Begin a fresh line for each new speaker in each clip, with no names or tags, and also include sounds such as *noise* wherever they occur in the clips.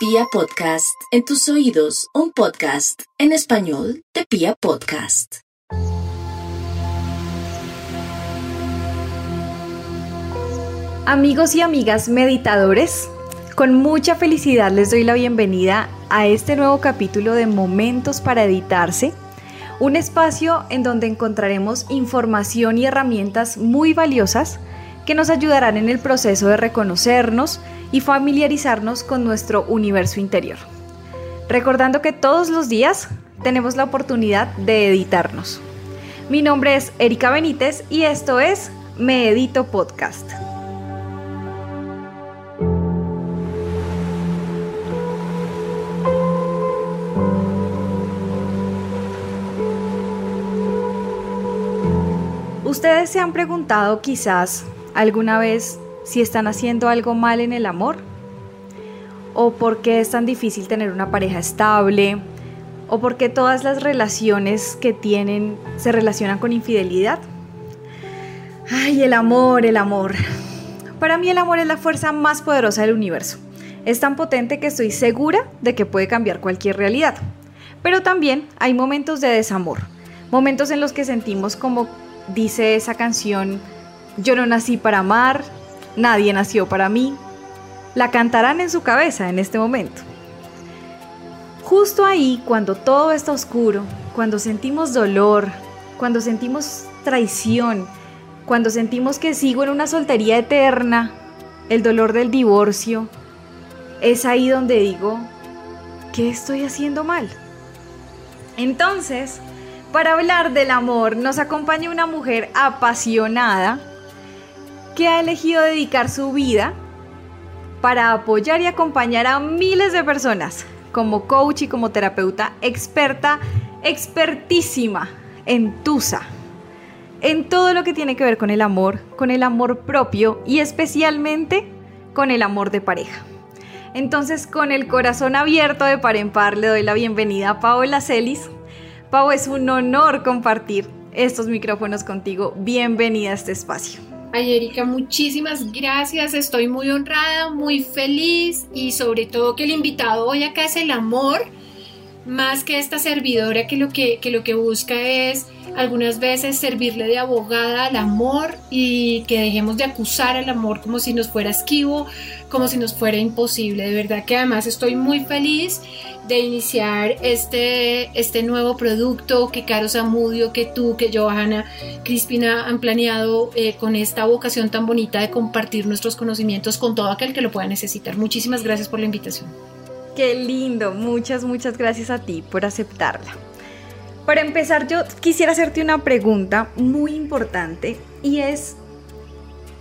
Pia Podcast, en tus oídos, un podcast en español de Pia Podcast.
Amigos y amigas meditadores, con mucha felicidad les doy la bienvenida a este nuevo capítulo de Momentos para Editarse, un espacio en donde encontraremos información y herramientas muy valiosas que nos ayudarán en el proceso de reconocernos y familiarizarnos con nuestro universo interior. Recordando que todos los días tenemos la oportunidad de editarnos. Mi nombre es Erika Benítez y esto es Me Edito Podcast. Ustedes se han preguntado quizás alguna vez si están haciendo algo mal en el amor? ¿O por qué es tan difícil tener una pareja estable? ¿O por qué todas las relaciones que tienen se relacionan con infidelidad? Ay, el amor, el amor. Para mí el amor es la fuerza más poderosa del universo. Es tan potente que estoy segura de que puede cambiar cualquier realidad. Pero también hay momentos de desamor, momentos en los que sentimos como dice esa canción, yo no nací para amar, nadie nació para mí, la cantarán en su cabeza en este momento. Justo ahí, cuando todo está oscuro, cuando sentimos dolor, cuando sentimos traición, cuando sentimos que sigo en una soltería eterna, el dolor del divorcio, es ahí donde digo, ¿qué estoy haciendo mal? Entonces, para hablar del amor, nos acompaña una mujer apasionada que ha elegido dedicar su vida para apoyar y acompañar a miles de personas como coach y como terapeuta experta, expertísima en Tusa, en todo lo que tiene que ver con el amor, con el amor propio y especialmente con el amor de pareja. Entonces, con el corazón abierto de par en par, le doy la bienvenida a Paola Celis. Pau, es un honor compartir estos micrófonos contigo. Bienvenida a este espacio.
Ay, Erika, muchísimas gracias. Estoy muy honrada, muy feliz y sobre todo que el invitado hoy acá es el amor, más que esta servidora que lo que, que lo que busca es algunas veces servirle de abogada al amor y que dejemos de acusar al amor como si nos fuera esquivo, como si nos fuera imposible. De verdad que además estoy muy feliz de iniciar este, este nuevo producto que Caro Zamudio, que tú, que Johanna Crispina han planeado eh, con esta vocación tan bonita de compartir nuestros conocimientos con todo aquel que lo pueda necesitar. Muchísimas gracias por la invitación.
Qué lindo, muchas, muchas gracias a ti por aceptarla. Para empezar, yo quisiera hacerte una pregunta muy importante y es,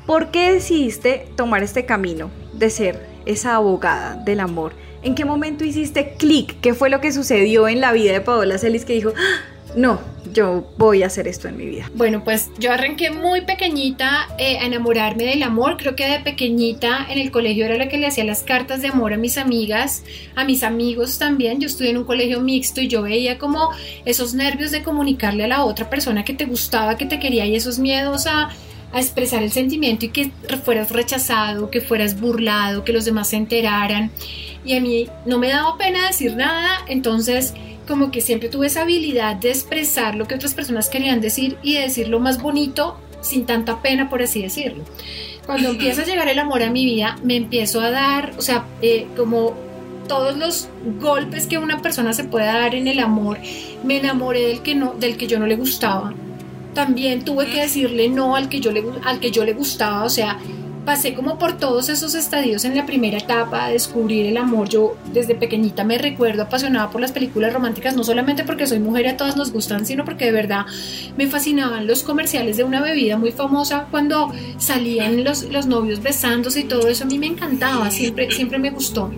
¿por qué decidiste tomar este camino de ser esa abogada del amor? ¿En qué momento hiciste clic? ¿Qué fue lo que sucedió en la vida de Paola Celis que dijo, ¡Ah! no, yo voy a hacer esto en mi vida?
Bueno, pues yo arranqué muy pequeñita eh, a enamorarme del amor. Creo que de pequeñita en el colegio era la que le hacía las cartas de amor a mis amigas, a mis amigos también. Yo estudié en un colegio mixto y yo veía como esos nervios de comunicarle a la otra persona que te gustaba, que te quería y esos miedos a a expresar el sentimiento y que fueras rechazado, que fueras burlado, que los demás se enteraran. Y a mí no me daba pena decir nada, entonces como que siempre tuve esa habilidad de expresar lo que otras personas querían decir y de decir lo más bonito sin tanta pena, por así decirlo. Cuando empieza a llegar el amor a mi vida, me empiezo a dar, o sea, eh, como todos los golpes que una persona se puede dar en el amor, me enamoré del que, no, del que yo no le gustaba. También tuve que decirle no al que yo le, al que yo le gustaba, o sea, pasé como por todos esos estadios en la primera etapa a descubrir el amor. Yo desde pequeñita me recuerdo apasionada por las películas románticas, no solamente porque soy mujer y a todas nos gustan, sino porque de verdad me fascinaban los comerciales de una bebida muy famosa cuando salían los, los novios besándose y todo eso. A mí me encantaba, siempre, siempre me gustó.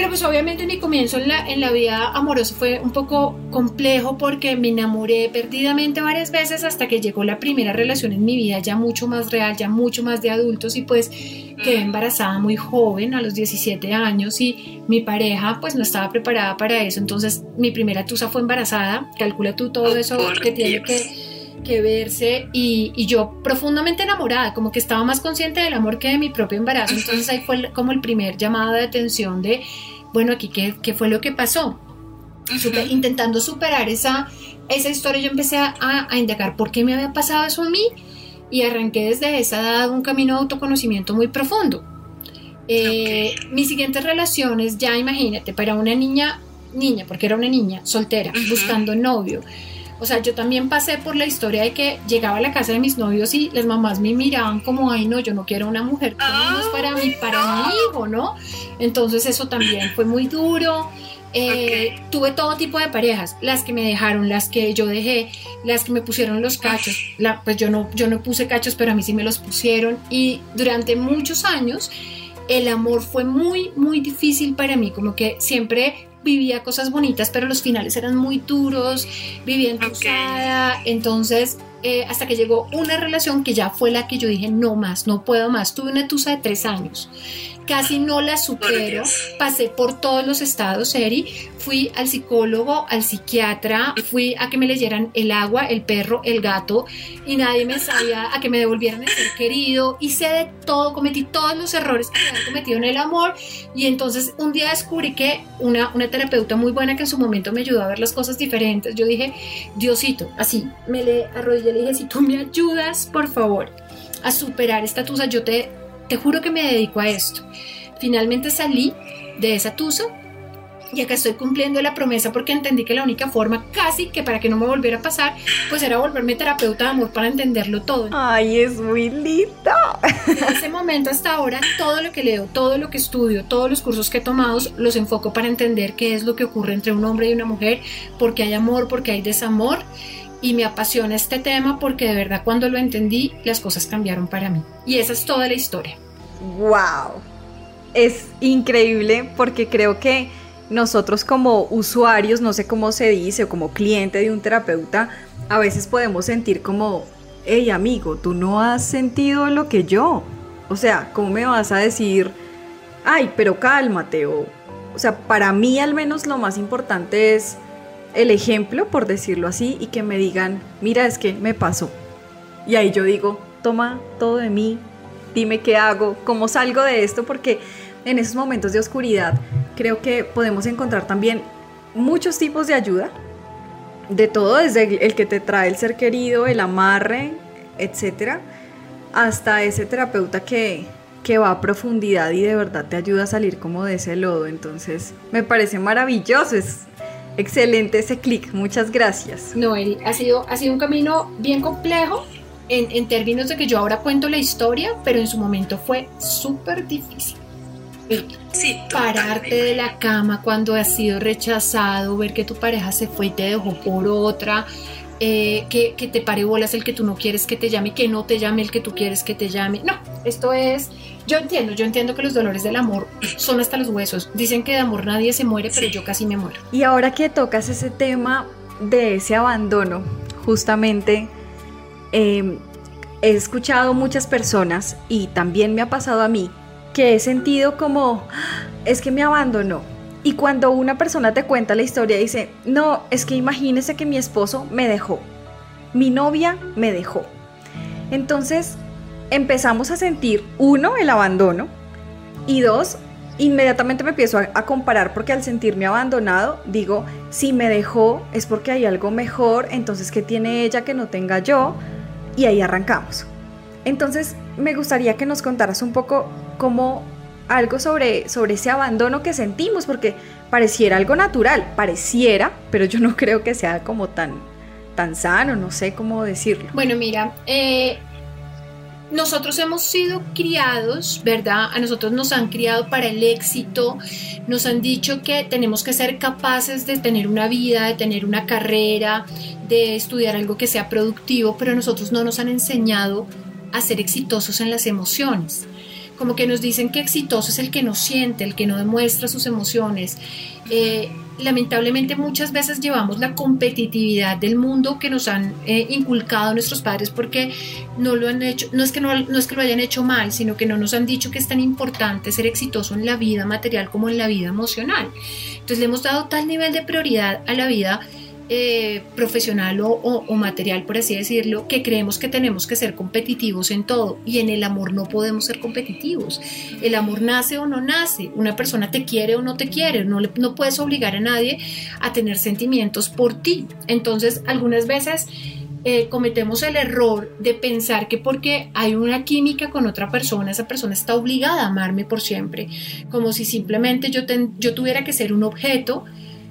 Pero pues obviamente mi comienzo en la, en la vida amorosa fue un poco complejo porque me enamoré perdidamente varias veces hasta que llegó la primera relación en mi vida ya mucho más real, ya mucho más de adultos. Y pues quedé embarazada muy joven, a los 17 años y mi pareja pues no estaba preparada para eso. Entonces mi primera tusa fue embarazada, calcula tú todo eso que tiene que que verse y, y, yo profundamente enamorada, como que estaba más consciente del amor que de mi propio embarazo. Entonces ahí fue como el primer llamado de atención de, bueno, aquí, ¿qué, qué fue lo que pasó? intentando superar esa, esa historia, yo empecé a, a, indagar por qué me había pasado eso a mí y arranqué desde esa edad un camino de autoconocimiento muy profundo. Eh, mis siguientes relaciones, ya imagínate, para una niña, niña, porque era una niña soltera, buscando novio. O sea, yo también pasé por la historia de que llegaba a la casa de mis novios y las mamás me miraban como, ay, no, yo no quiero una mujer es para mí, para mi hijo, ¿no? Entonces eso también fue muy duro. Eh, tuve todo tipo de parejas, las que me dejaron, las que yo dejé, las que me pusieron los cachos, pues yo no, yo no puse cachos, pero a mí sí me los pusieron. Y durante muchos años el amor fue muy, muy difícil para mí, como que siempre vivía cosas bonitas, pero los finales eran muy duros, vivía entusada, entonces eh, hasta que llegó una relación que ya fue la que yo dije, no más, no puedo más, tuve una tusa de tres años casi no la supero, pasé por todos los estados, Eri, fui al psicólogo, al psiquiatra, fui a que me leyeran el agua, el perro, el gato, y nadie me sabía a que me devolvieran el ser querido, hice de todo, cometí todos los errores que había cometido en el amor, y entonces un día descubrí que una, una terapeuta muy buena que en su momento me ayudó a ver las cosas diferentes, yo dije, Diosito, así, me le arrodillé, le dije, si tú me ayudas, por favor, a superar esta tusa, yo te te juro que me dedico a esto. Finalmente salí de esa tusa y acá estoy cumpliendo la promesa porque entendí que la única forma casi que para que no me volviera a pasar pues era volverme terapeuta de amor para entenderlo todo.
Ay, es muy lindo.
En ese momento hasta ahora todo lo que leo, todo lo que estudio, todos los cursos que he tomado los enfoco para entender qué es lo que ocurre entre un hombre y una mujer, porque hay amor, porque hay desamor y me apasiona este tema porque de verdad cuando lo entendí las cosas cambiaron para mí. Y esa es toda la historia.
¡Wow! Es increíble porque creo que nosotros como usuarios, no sé cómo se dice, o como cliente de un terapeuta, a veces podemos sentir como, hey amigo, tú no has sentido lo que yo. O sea, ¿cómo me vas a decir, ay, pero cálmate? O, o sea, para mí al menos lo más importante es el ejemplo, por decirlo así, y que me digan, mira, es que me pasó. Y ahí yo digo, toma todo de mí, dime qué hago, cómo salgo de esto, porque en esos momentos de oscuridad creo que podemos encontrar también muchos tipos de ayuda, de todo, desde el que te trae el ser querido, el amarre, etcétera, hasta ese terapeuta que, que va a profundidad y de verdad te ayuda a salir como de ese lodo. Entonces, me parece maravilloso, Excelente ese clic, muchas gracias.
Noel, ha sido, ha sido un camino bien complejo en, en términos de que yo ahora cuento la historia, pero en su momento fue súper difícil. Sí, pararte de la cama cuando has sido rechazado, ver que tu pareja se fue y te dejó por otra, eh, que, que, te pare bolas el que tú no quieres que te llame, que no te llame el que tú quieres que te llame. No, esto es yo entiendo, yo entiendo que los dolores del amor son hasta los huesos. Dicen que de amor nadie se muere, pero yo casi me muero.
Y ahora que tocas ese tema de ese abandono, justamente em, he escuchado muchas personas y también me ha pasado a mí que he sentido como, es que me abandonó. Y cuando una persona te cuenta la historia, dice, no, es que imagínese que mi esposo me dejó, mi novia me dejó. Entonces, empezamos a sentir, uno, el abandono y dos, inmediatamente me empiezo a, comparar porque al sentirme abandonado digo, si me dejó es porque hay algo mejor, entonces ¿qué tiene ella que no tenga yo? Y ahí arrancamos. Entonces me gustaría que nos contaras un poco cómo algo sobre, sobre ese abandono que sentimos, porque pareciera algo natural, pareciera, pero yo no creo que sea como tan, tan sano, no sé cómo decirlo.
Bueno, mira, eh, nosotros hemos sido criados, ¿verdad? A nosotros nos han criado para el éxito, nos han dicho que tenemos que ser capaces de tener una vida, de tener una carrera, de estudiar algo que sea productivo, pero nosotros no nos han enseñado a ser exitosos en las emociones. Como que nos dicen que exitoso es el que no siente, el que no demuestra sus emociones. Eh, lamentablemente muchas veces llevamos la competitividad del mundo que nos han eh, inculcado nuestros padres porque no lo han hecho, no es, que no, no es que lo hayan hecho mal, sino que no nos han dicho que es tan importante ser exitoso en la vida material como en la vida emocional. Entonces le hemos dado tal nivel de prioridad a la vida eh, profesional o, material, por así decirlo, que creemos que tenemos que ser competitivos en todo y en el amor no podemos ser competitivos. El amor nace o no nace, una persona te quiere o no te quiere, no, no puedes obligar a nadie a tener sentimientos por ti. Entonces, algunas veces... Eh, cometemos el error de pensar que porque hay una química con otra persona, esa persona está obligada a amarme por siempre, como si simplemente yo, yo tuviera que ser un objeto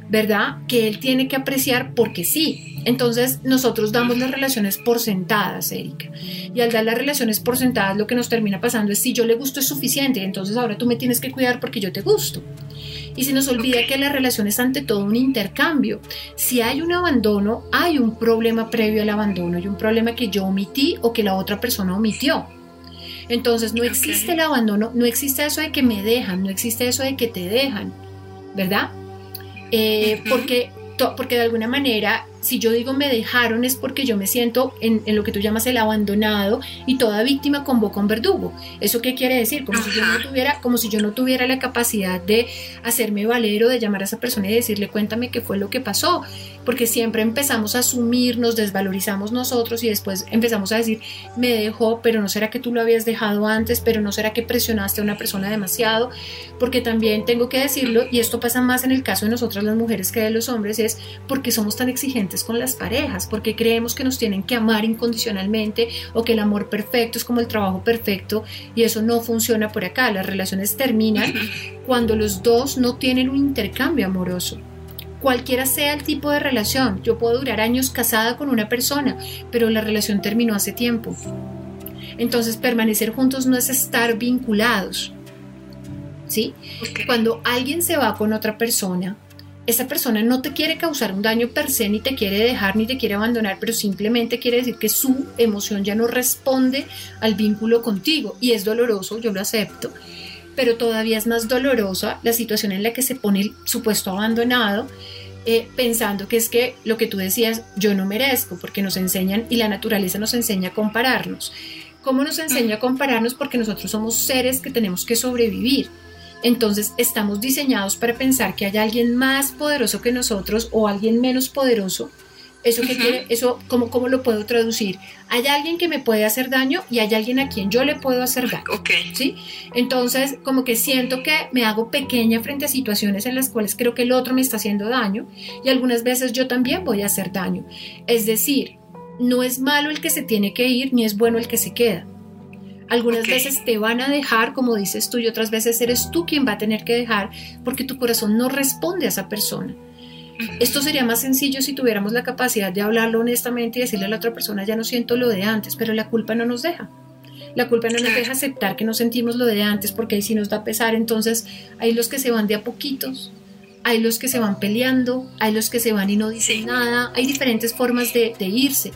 ¿verdad? Que él tiene que apreciar porque sí. Entonces nosotros damos las relaciones por sentadas, Erika. Y al dar las relaciones por sentadas lo que nos termina pasando es si yo le gusto es suficiente, entonces ahora tú me tienes que cuidar porque yo te gusto. Y se nos olvida que la relación es ante todo un intercambio. Si hay un abandono, hay un problema previo al abandono, hay un problema que yo omití o que la otra persona omitió. Entonces no existe el abandono, no existe eso de que me dejan, no existe eso de que te dejan, ¿verdad? Eh, porque, porque de alguna manera si yo digo me dejaron es porque yo me siento en, lo que tú llamas el abandonado y toda víctima convoca un verdugo. ¿Eso qué quiere decir? Como si, yo no tuviera, como si yo no tuviera la capacidad de hacerme valero, de llamar a esa persona y decirle cuéntame qué fue lo que pasó. Porque siempre empezamos a asumir, nos desvalorizamos nosotros y después empezamos a decir me dejó, pero no será que tú lo habías dejado antes, pero no será que presionaste a una persona demasiado. Porque también tengo que decirlo, y esto pasa más en el caso de nosotras las mujeres que de los hombres, es porque somos tan exigentes con las parejas, porque creemos que nos tienen que amar incondicionalmente o que el amor perfecto es como el trabajo perfecto y eso no funciona por acá. Las relaciones terminan cuando los dos no tienen un intercambio amoroso. Cualquiera sea el tipo de relación, yo puedo durar años casada con una persona, pero la relación terminó hace tiempo. Entonces permanecer juntos no es estar vinculados. ¿Sí? Cuando alguien se va con otra persona, esa persona no te quiere causar un daño per se, ni te quiere dejar, ni te quiere abandonar, pero simplemente quiere decir que su emoción ya no responde al vínculo contigo y es doloroso, yo lo acepto, pero todavía es más dolorosa la situación en la que se pone el supuesto abandonado. Eh, pensando que es que lo que tú decías, yo no merezco, porque nos enseñan y la naturaleza nos enseña a compararnos. ¿Cómo nos enseña a compararnos? Porque nosotros somos seres que tenemos que sobrevivir entonces estamos diseñados para pensar que hay alguien más poderoso que nosotros o alguien menos poderoso. ¿Eso qué quiere? Eso, ¿cómo, ¿Cómo lo puedo traducir? Hay alguien que me puede hacer daño y hay alguien a quien yo le puedo hacer daño. ¿sí? Entonces, como que siento que me hago pequeña frente a situaciones en las cuales creo que el otro me está haciendo daño y algunas veces yo también voy a hacer daño. Es decir, no es malo el que se tiene que ir ni es bueno el que se queda. Algunas veces te van a dejar, como dices tú, y otras veces eres tú quien va a tener que dejar porque tu corazón no responde a esa persona. Esto sería más sencillo si tuviéramos la capacidad de hablarlo honestamente y decirle a la otra persona, ya no siento lo de antes, pero la culpa no nos deja. La culpa no nos deja aceptar que no sentimos lo de antes porque ahí sí nos da pesar. Entonces hay los que se van de a poquitos, hay los que se van peleando, hay los que se van y no dicen nada, hay diferentes formas de, irse.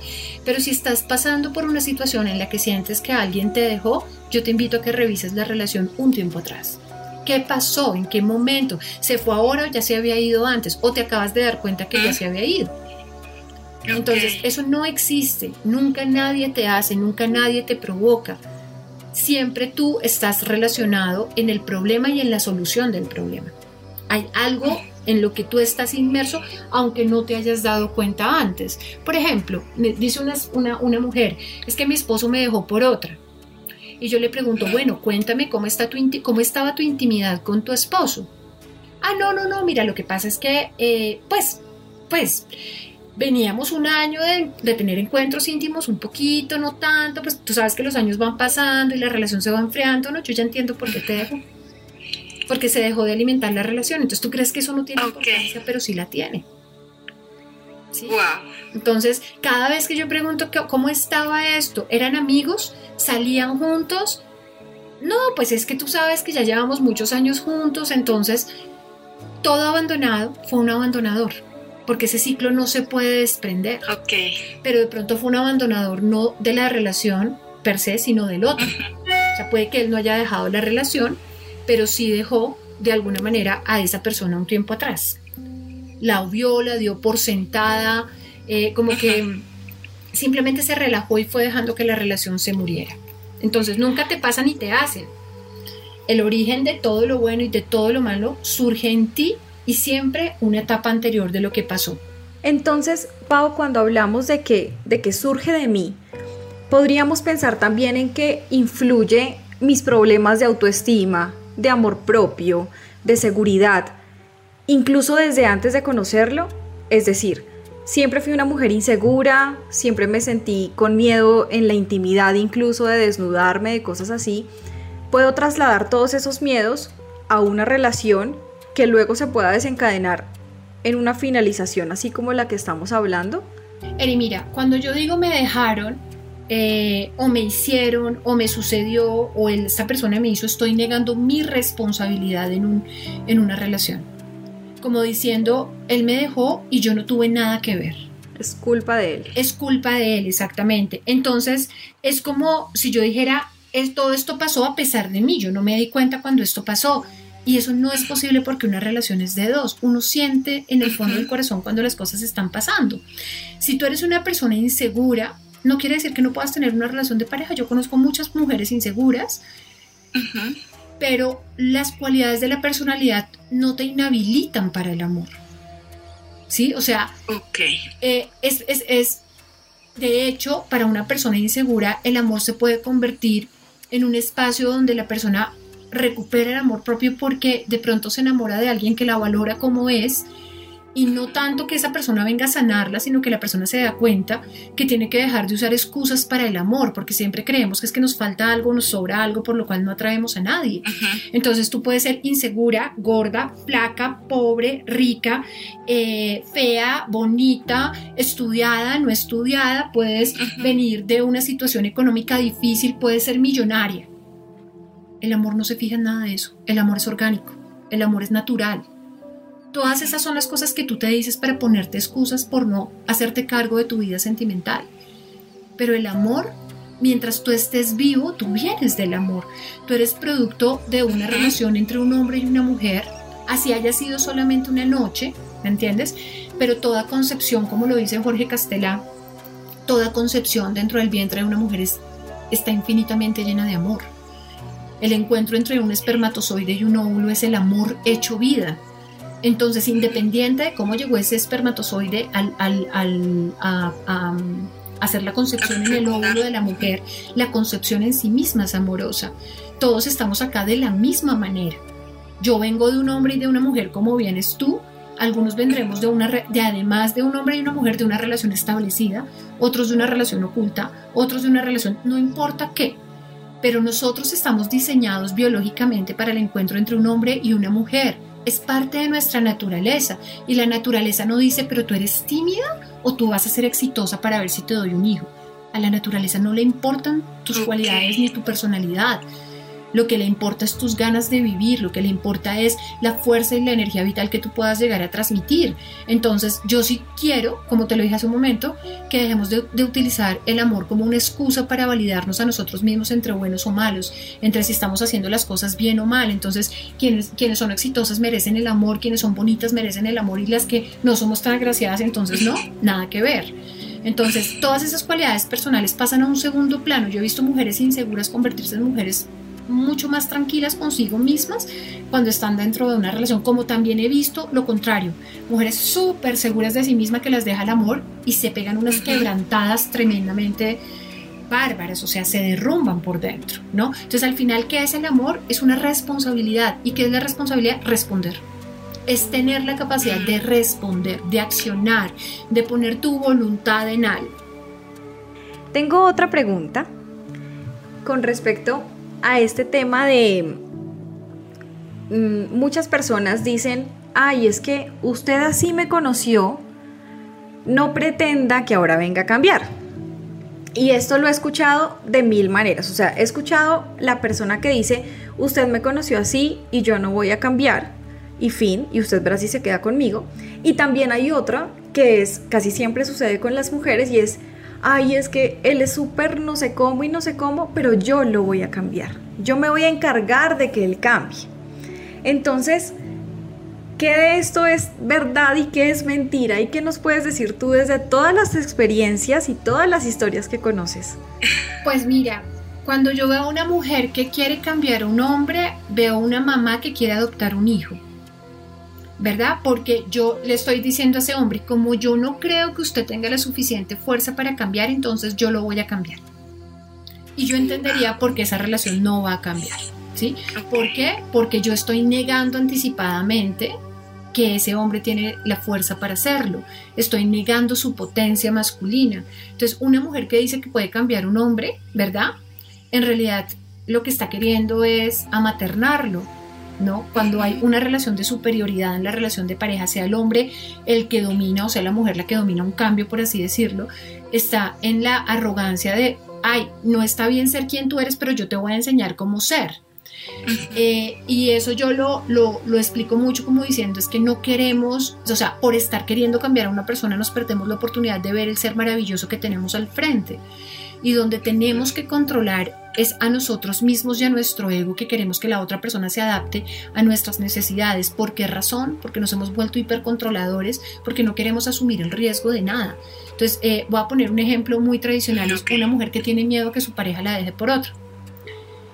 Pero si estás pasando por una situación en la que sientes que alguien te dejó, yo te invito a que revises la relación un tiempo atrás. ¿Qué pasó? ¿En qué momento? ¿Se fue ahora o ya se había ido antes? ¿O te acabas de dar cuenta que ya se había ido? Entonces, eso no existe. Nunca nadie te hace, nunca nadie te provoca. Siempre tú estás relacionado en el problema y en la solución del problema. Hay algo en lo que tú estás inmerso, aunque no te hayas dado cuenta antes. Por ejemplo, dice una, una, mujer, es que mi esposo me dejó por otra. Y yo le pregunto, bueno, cuéntame cómo, está tu, cómo estaba tu intimidad con tu esposo. Ah, no, no, no, mira, lo que pasa es que, eh, pues, pues, veníamos un año de, de, tener encuentros íntimos, un poquito, no tanto, pues tú sabes que los años van pasando y la relación se va enfriando, ¿no? Yo ya entiendo por qué te dejo porque se dejó de alimentar la relación. Entonces tú crees que eso no tiene importancia, pero sí la tiene. Entonces, cada vez que yo pregunto cómo estaba esto, ¿eran amigos? ¿Salían juntos? No, pues es que tú sabes que ya llevamos muchos años juntos, entonces todo abandonado fue un abandonador, porque ese ciclo no se puede desprender. Pero de pronto fue un abandonador no de la relación per se, sino del otro. O sea, puede que él no haya dejado la relación, pero sí dejó de alguna manera a esa persona un tiempo atrás. La obvió, la dio por sentada, eh, como que simplemente se relajó y fue dejando que la relación se muriera. Entonces nunca te pasa ni te hacen. El origen de todo lo bueno y de todo lo malo surge en ti y siempre una etapa anterior de lo que pasó.
Entonces, Pau, cuando hablamos de que, de que surge de mí, podríamos pensar también en que influye mis problemas de autoestima, de amor propio, de seguridad, incluso desde antes de conocerlo. Es decir, siempre fui una mujer insegura, siempre me sentí con miedo en la intimidad incluso de desnudarme, de cosas así. Puedo trasladar todos esos miedos a una relación que luego se pueda desencadenar en una finalización así como la que estamos hablando?
Eri, mira, cuando yo digo me dejaron, eh, o me hicieron, o me sucedió, o esta persona me hizo, estoy negando mi responsabilidad en, un, en una relación. Como diciendo, él me dejó y yo no tuve nada que ver.
Es culpa de él.
Es culpa de él, exactamente. Entonces, es como si yo dijera, todo esto pasó a pesar de mí, yo no me di cuenta cuando esto pasó. Y eso no es posible porque una relación es de dos. Uno siente en el fondo del corazón cuando las cosas están pasando. Si tú eres una persona insegura, no quiere decir que no puedas tener una relación de pareja. Yo conozco muchas mujeres inseguras, pero las cualidades de la personalidad no te inhabilitan para el amor. ¿Sí? O sea, eh, es, es, es, de hecho, para una persona insegura, el amor se puede convertir en un espacio donde la persona recupera el amor propio porque de pronto se enamora de alguien que la valora como es y no tanto que esa persona venga a sanarla, sino que la persona se da cuenta que tiene que dejar de usar excusas para el amor, porque siempre creemos que es que nos falta algo, nos sobra algo, por lo cual no atraemos a nadie. Entonces tú puedes ser insegura, gorda, flaca, pobre, rica, eh, fea, bonita, estudiada, no estudiada, puedes venir de una situación económica difícil, puedes ser millonaria. El amor no se fija en nada de eso. El amor es orgánico. El amor es natural. Todas esas son las cosas que tú te dices para ponerte excusas por no hacerte cargo de tu vida sentimental. Pero el amor, mientras tú estés vivo, tú vienes del amor. Tú eres producto de una relación entre un hombre y una mujer, así haya sido solamente una noche, ¿me entiendes? Pero toda concepción, como lo dice Jorge Castela, toda concepción dentro del vientre de una mujer está infinitamente llena de amor. El encuentro entre un espermatozoide y un óvulo es el amor hecho vida. Entonces, independiente de cómo llegó ese espermatozoide al, a, hacer la concepción en el óvulo de la mujer, la concepción en sí misma es amorosa. Todos estamos acá de la misma manera. Yo vengo de un hombre y de una mujer como vienes tú. Algunos vendremos de una de además de un hombre y una mujer de una relación establecida, otros de una relación oculta, otros de una relación no importa qué, pero nosotros estamos diseñados biológicamente para el encuentro entre un hombre y una mujer. Es parte de nuestra naturaleza y la naturaleza no dice, pero tú eres tímida o tú vas a ser exitosa para ver si te doy un hijo. A la naturaleza no le importan tus cualidades ni tu personalidad. Lo que le importa es tus ganas de vivir, lo que le importa es la fuerza y la energía vital que tú puedas llegar a transmitir. Entonces, yo sí quiero, como te lo dije hace un momento, que dejemos de, utilizar el amor como una excusa para validarnos a nosotros mismos entre buenos o malos, entre si estamos haciendo las cosas bien o mal. Entonces, quienes, quienes son exitosas merecen el amor, quienes son bonitas merecen el amor y las que no somos tan agraciadas, entonces no, nada que ver. Entonces, todas esas cualidades personales pasan a un segundo plano. Yo he visto mujeres inseguras convertirse en mujeres mucho más tranquilas consigo mismas cuando están dentro de una relación, como también he visto lo contrario, mujeres súper seguras de sí mismas que las deja el amor y se pegan unas quebrantadas tremendamente bárbaras, o sea, se derrumban por dentro, ¿no? Entonces al final, ¿qué es el amor? Es una responsabilidad. ¿Y qué es la responsabilidad? Responder. Es tener la capacidad de responder, de accionar, de poner tu voluntad en algo.
Tengo otra pregunta con respecto a este tema de mm, muchas personas dicen, ay, es que usted así me conoció, no pretenda que ahora venga a cambiar. Y esto lo he escuchado de mil maneras. O sea, he escuchado la persona que dice, usted me conoció así y yo no voy a cambiar. Y fin, y usted verá si se queda conmigo. Y también hay otra que es, casi siempre sucede con las mujeres y es, ay, es que él es súper no sé cómo y no sé cómo, pero yo lo voy a cambiar. Yo me voy a encargar de que él cambie. Entonces, ¿qué de esto es verdad y qué es mentira? ¿Y qué nos puedes decir tú desde todas las experiencias y todas las historias que conoces?
Pues mira, cuando yo veo a una mujer que quiere cambiar a un hombre, veo a una mamá que quiere adoptar un hijo. ¿Verdad? Porque yo le estoy diciendo a ese hombre, como yo no creo que usted tenga la suficiente fuerza para cambiar, entonces yo lo voy a cambiar. Y yo entendería por qué esa relación no va a cambiar, ¿sí? ¿Por qué? Porque yo estoy negando anticipadamente que ese hombre tiene la fuerza para hacerlo. Estoy negando su potencia masculina. Entonces, una mujer que dice que puede cambiar un hombre, ¿verdad? En realidad lo que está queriendo es amaternarlo, ¿no? Cuando hay una relación de superioridad en la relación de pareja, sea el hombre el que domina o sea la mujer la que domina un cambio, por así decirlo, está en la arrogancia de, ay, no está bien ser quien tú eres, pero yo te voy a enseñar cómo ser. Eh, y eso yo lo, lo, lo, explico mucho como diciendo es que no queremos, o sea, por estar queriendo cambiar a una persona nos perdemos la oportunidad de ver el ser maravilloso que tenemos al frente. Y donde tenemos que controlar es a nosotros mismos y a nuestro ego que queremos que la otra persona se adapte a nuestras necesidades. ¿Por qué razón? Porque nos hemos vuelto hipercontroladores, porque no queremos asumir el riesgo de nada. Entonces, eh, voy a poner un ejemplo muy tradicional, es una mujer que tiene miedo que su pareja la deje por otro.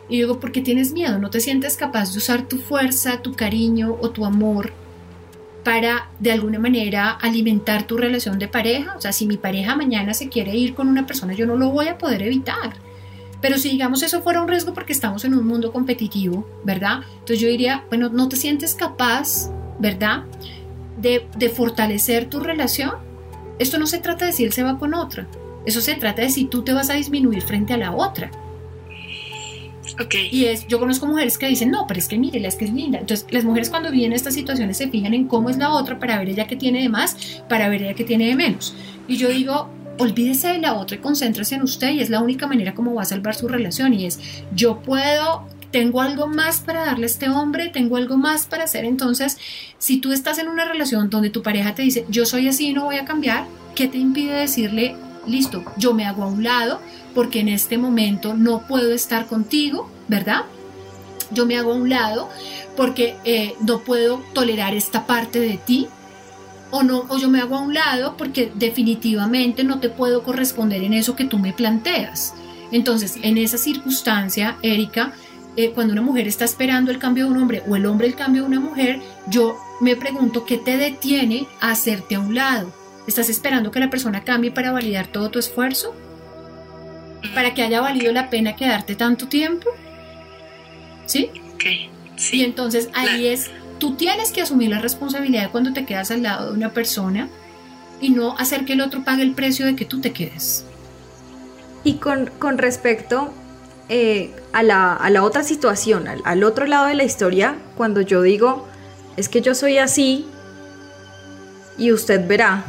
Y digo, ¿por qué tienes miedo? ¿No te sientes capaz de usar tu fuerza, tu cariño o tu amor para de alguna manera alimentar tu relación de pareja? O sea, si mi pareja mañana se quiere ir con una persona, yo no lo voy a poder evitar. Pero si digamos eso fuera un riesgo porque estamos en un mundo competitivo, ¿verdad? Entonces yo diría, bueno, ¿no te sientes capaz, ¿verdad? De, de fortalecer tu relación. Esto no se trata de si él se va con otra. Eso se trata de si tú te vas a disminuir frente a la otra. Y es, yo conozco mujeres que dicen, no, pero es que mire, es que es linda. Entonces, las mujeres cuando vienen estas situaciones se fijan en cómo es la otra para ver ella que tiene de más, para ver ella que tiene de menos. Y yo digo, olvídese de la otra y concéntrese en usted y es la única manera como va a salvar su relación y es, yo puedo tengo algo más para darle a este hombre, tengo algo más para hacer. Entonces, si tú estás en una relación donde tu pareja te dice, yo soy así y no voy a cambiar, ¿qué te impide decirle, listo, yo me hago a un lado, porque en este momento no puedo estar contigo, ¿verdad? Yo me hago a un lado porque eh, no puedo tolerar esta parte de ti. O, no, o yo me hago a un lado porque definitivamente no te puedo corresponder en eso que tú me planteas. Entonces, en esa circunstancia, Erika, eh, cuando una mujer está esperando el cambio de un hombre o el hombre el cambio de una mujer, yo me pregunto qué te detiene a hacerte a un lado. ¿Estás esperando que la persona cambie para validar todo tu esfuerzo? Para que haya valido la pena quedarte tanto tiempo. ¿Sí?
Sí.
Y entonces ahí es, tú tienes que asumir la responsabilidad cuando te quedas al lado de una persona y no hacer que el otro pague el precio de que tú te quedes.
Y con, respecto eh, a, la, otra situación, al, otro lado de la historia, cuando yo digo, es que yo soy así y usted verá.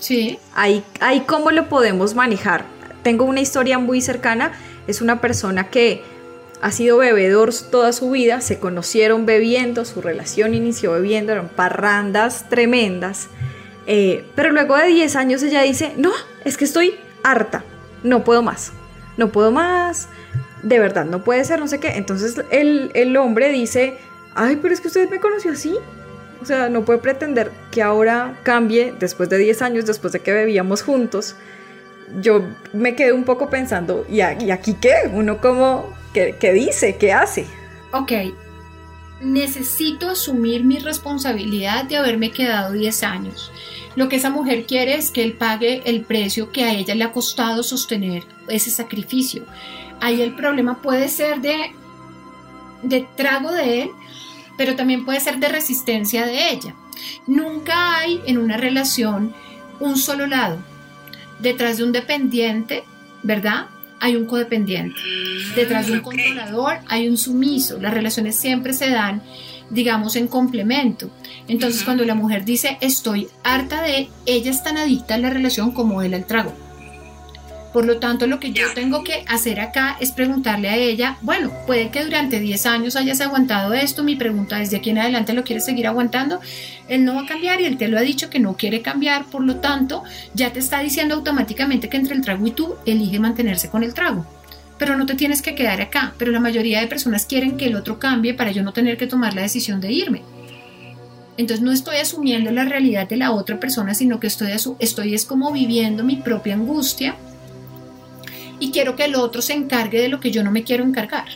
Sí.
Ahí, ahí cómo lo podemos manejar tengo una historia muy cercana, es una persona que ha sido bebedor toda su vida, se conocieron bebiendo, su relación inició bebiendo, eran parrandas tremendas, eh, pero luego de 10 años ella dice, no, es que estoy harta, no puedo más, no puedo más, de verdad, no puede ser, no sé qué. Entonces el, el hombre dice, ay, pero es que usted me conoció así, o sea, no puede pretender que ahora cambie después de 10 años, después de que bebíamos juntos yo me quedé un poco pensando, ¿y aquí qué? ¿Uno cómo, qué, dice, qué hace?
Ok, necesito asumir mi responsabilidad de haberme quedado 10 años. Lo que esa mujer quiere es que él pague el precio que a ella le ha costado sostener ese sacrificio. Ahí el problema puede ser de, de trago de él, pero también puede ser de resistencia de ella. Nunca hay en una relación un solo lado detrás de un dependiente, ¿verdad? Hay un codependiente. Detrás de un controlador hay un sumiso. Las relaciones siempre se dan, digamos, en complemento. Entonces, cuando la mujer dice estoy harta de, ella es tan adicta a la relación como él al trago. Por lo tanto, lo que yo tengo que hacer acá es preguntarle a ella, bueno, puede que durante 10 años hayas aguantado esto, mi pregunta es, ¿de aquí en adelante lo quieres seguir aguantando? Él no va a cambiar y él te lo ha dicho que no quiere cambiar, por lo tanto, ya te está diciendo automáticamente que entre el trago y tú, elige mantenerse con el trago. Pero no te tienes que quedar acá, pero la mayoría de personas quieren que el otro cambie para yo no tener que tomar la decisión de irme. Entonces no estoy asumiendo la realidad de la otra persona, sino que estoy, estoy es como viviendo mi propia angustia y quiero que el otro se encargue de lo que yo no me quiero encargar.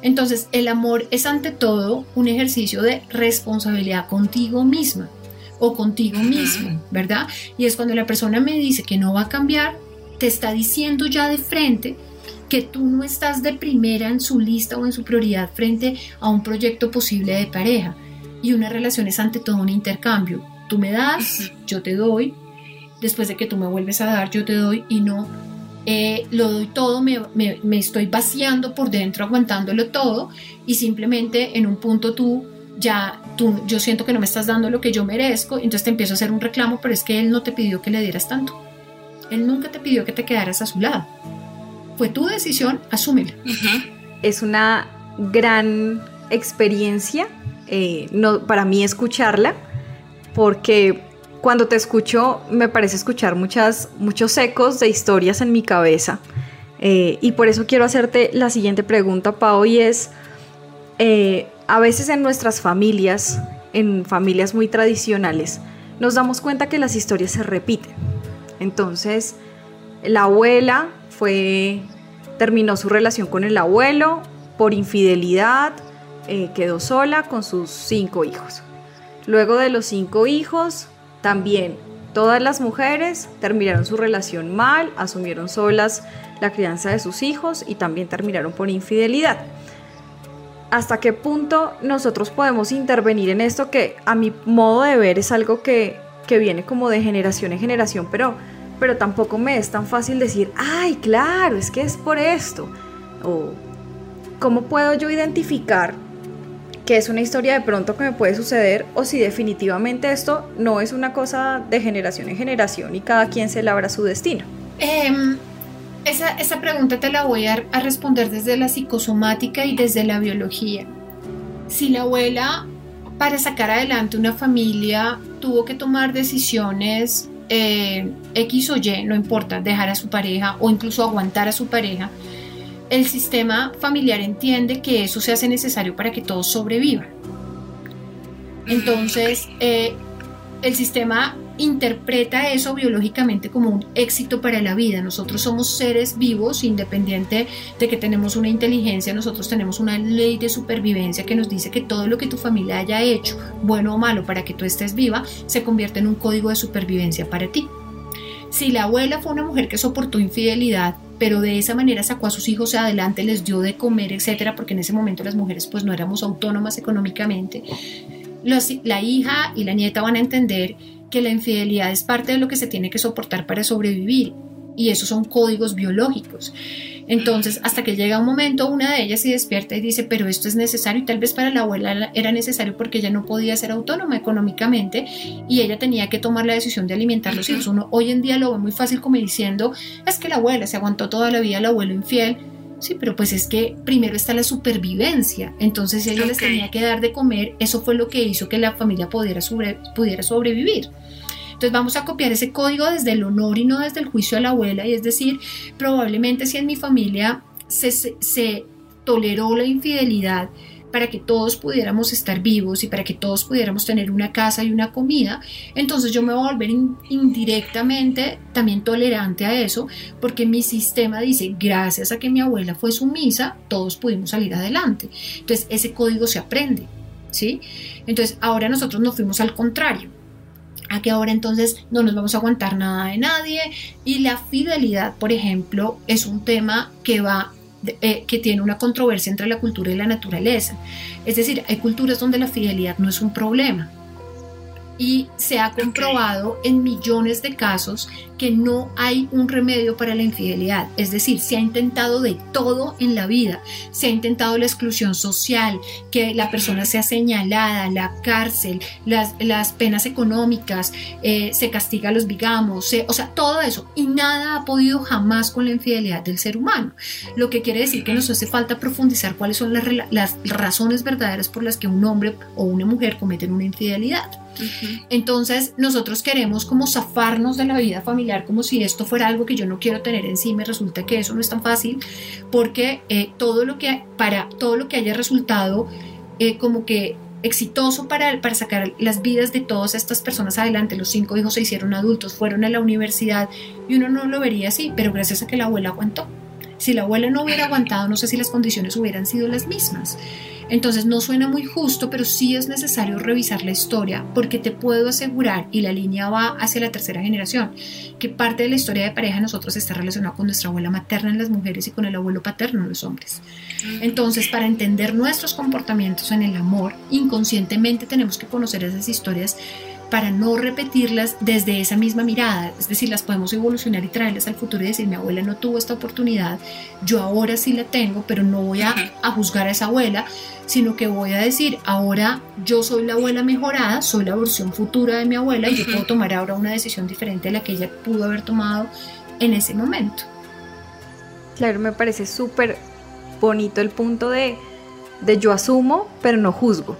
Entonces, el amor es ante todo un ejercicio de responsabilidad contigo misma o contigo mismo, ¿verdad? Y es cuando la persona me dice que no va a cambiar, te está diciendo ya de frente que tú no estás de primera en su lista o en su prioridad frente a un proyecto posible de pareja. Y una relación es ante todo un intercambio. Tú me das, yo te doy, después de que tú me vuelves a dar, yo te doy y no eh, lo doy todo, me, me, estoy vaciando por dentro, aguantándolo todo y simplemente en un punto tú ya, tú, yo siento que no me estás dando lo que yo merezco, entonces te empiezo a hacer un reclamo, pero es que él no te pidió que le dieras tanto. Él nunca te pidió que te quedaras a su lado. Fue tu decisión, asúmela.
Es una gran experiencia eh, no, para mí escucharla, porque cuando te escucho me parece escuchar muchas, muchos ecos de historias en mi cabeza. Eh, y por eso quiero hacerte la siguiente pregunta, Pau, y es, eh, a veces en nuestras familias, en familias muy tradicionales, nos damos cuenta que las historias se repiten. Entonces, la abuela fue, terminó su relación con el abuelo por infidelidad, eh, quedó sola con sus cinco hijos. Luego de los cinco hijos, también todas las mujeres terminaron su relación mal, asumieron solas la crianza de sus hijos y también terminaron por infidelidad. ¿Hasta qué punto nosotros podemos intervenir en esto que a mi modo de ver es algo que, viene como de generación en generación, pero, pero tampoco me es tan fácil decir, ay, claro, es que es por esto? O cómo puedo yo identificar que es una historia de pronto que me puede suceder o si definitivamente esto no es una cosa de generación en generación y cada quien se labra su destino.
Em, esa, esa, pregunta te la voy a, a, responder desde la psicosomática y desde la biología. Si la abuela para sacar adelante una familia tuvo que tomar decisiones eh, X o Y, no importa, dejar a su pareja o incluso aguantar a su pareja, el sistema familiar entiende que eso se hace necesario para que todos sobrevivan. Entonces, eh, el sistema interpreta eso biológicamente como un éxito para la vida. Nosotros somos seres vivos, independiente de que tenemos una inteligencia, nosotros tenemos una ley de supervivencia que nos dice que todo lo que tu familia haya hecho, bueno o malo, para que tú estés viva, se convierte en un código de supervivencia para ti. Si la abuela fue una mujer que soportó infidelidad, pero de esa manera sacó a sus hijos adelante, les dio de comer, etcétera, porque en ese momento las mujeres pues no éramos autónomas económicamente. la hija y la nieta van a entender que la infidelidad es parte de lo que se tiene que soportar para sobrevivir y esos son códigos biológicos. Entonces, hasta que llega un momento, una de ellas se despierta y dice, pero esto es necesario y tal vez para la abuela era necesario porque ella no podía ser autónoma económicamente y ella tenía que tomar la decisión de alimentar los hijos. Uno hoy en día lo ve muy fácil como diciendo, es que la abuela se aguantó toda la vida el abuelo infiel. Sí, pero pues es que primero está la supervivencia. Entonces, si ella les tenía que dar de comer, eso fue lo que hizo que la familia pudiera, pudiera sobrevivir. Entonces vamos a copiar ese código desde el honor y no desde el juicio a la abuela. Y es decir, probablemente si en mi familia se, toleró la infidelidad, para que todos pudiéramos estar vivos y para que todos pudiéramos tener una casa y una comida, entonces yo me voy a volver indirectamente también tolerante a eso, porque mi sistema dice, gracias a que mi abuela fue sumisa, todos pudimos salir adelante. Entonces ese código se aprende, ¿sí? Entonces ahora nosotros nos fuimos al contrario a que ahora entonces no nos vamos a aguantar nada de nadie. Y la fidelidad, por ejemplo, es un tema que va eh, que tiene una controversia entre la cultura y la naturaleza. Es decir, hay culturas donde la fidelidad no es un problema, y se ha comprobado en millones de casos que no hay un remedio para la infidelidad. Es decir, se ha intentado de todo en la vida. Se ha intentado la exclusión social, que la persona sea señalada, la cárcel, las, las penas económicas, eh, se castiga a los bigamos, o sea, todo eso. Y nada ha podido jamás con la infidelidad del ser humano. Lo que quiere decir que nos hace falta profundizar cuáles son las, las razones verdaderas por las que un hombre o una mujer cometen una infidelidad. Entonces nosotros queremos como zafarnos de la vida familiar como si esto fuera algo que yo no quiero tener encima y resulta que eso no es tan fácil porque eh, todo lo que para todo lo que haya resultado eh, como que exitoso para, para sacar las vidas de todas estas personas adelante. Los cinco hijos se hicieron adultos, fueron a la universidad y uno no lo vería así, pero gracias a que la abuela aguantó. Si la abuela no hubiera aguantado, no sé si las condiciones hubieran sido las mismas. Entonces no suena muy justo, pero sí es necesario revisar la historia porque te puedo asegurar, y la línea va hacia la tercera generación, que parte de la historia de pareja nosotros está relacionada con nuestra abuela materna en las mujeres y con el abuelo paterno en los hombres. Entonces, para entender nuestros comportamientos en el amor, inconscientemente tenemos que conocer esas historias para no repetirlas desde esa misma mirada. Es decir, las podemos evolucionar y traerlas al futuro y decir, mi abuela no tuvo esta oportunidad, yo ahora sí la tengo, pero no voy a, juzgar a esa abuela, sino que voy a decir, ahora yo soy la abuela mejorada, soy la versión futura de mi abuela y yo puedo tomar ahora una decisión diferente a la que ella pudo haber tomado en ese momento.
Claro, me parece súper bonito el punto de, de yo asumo, pero no juzgo.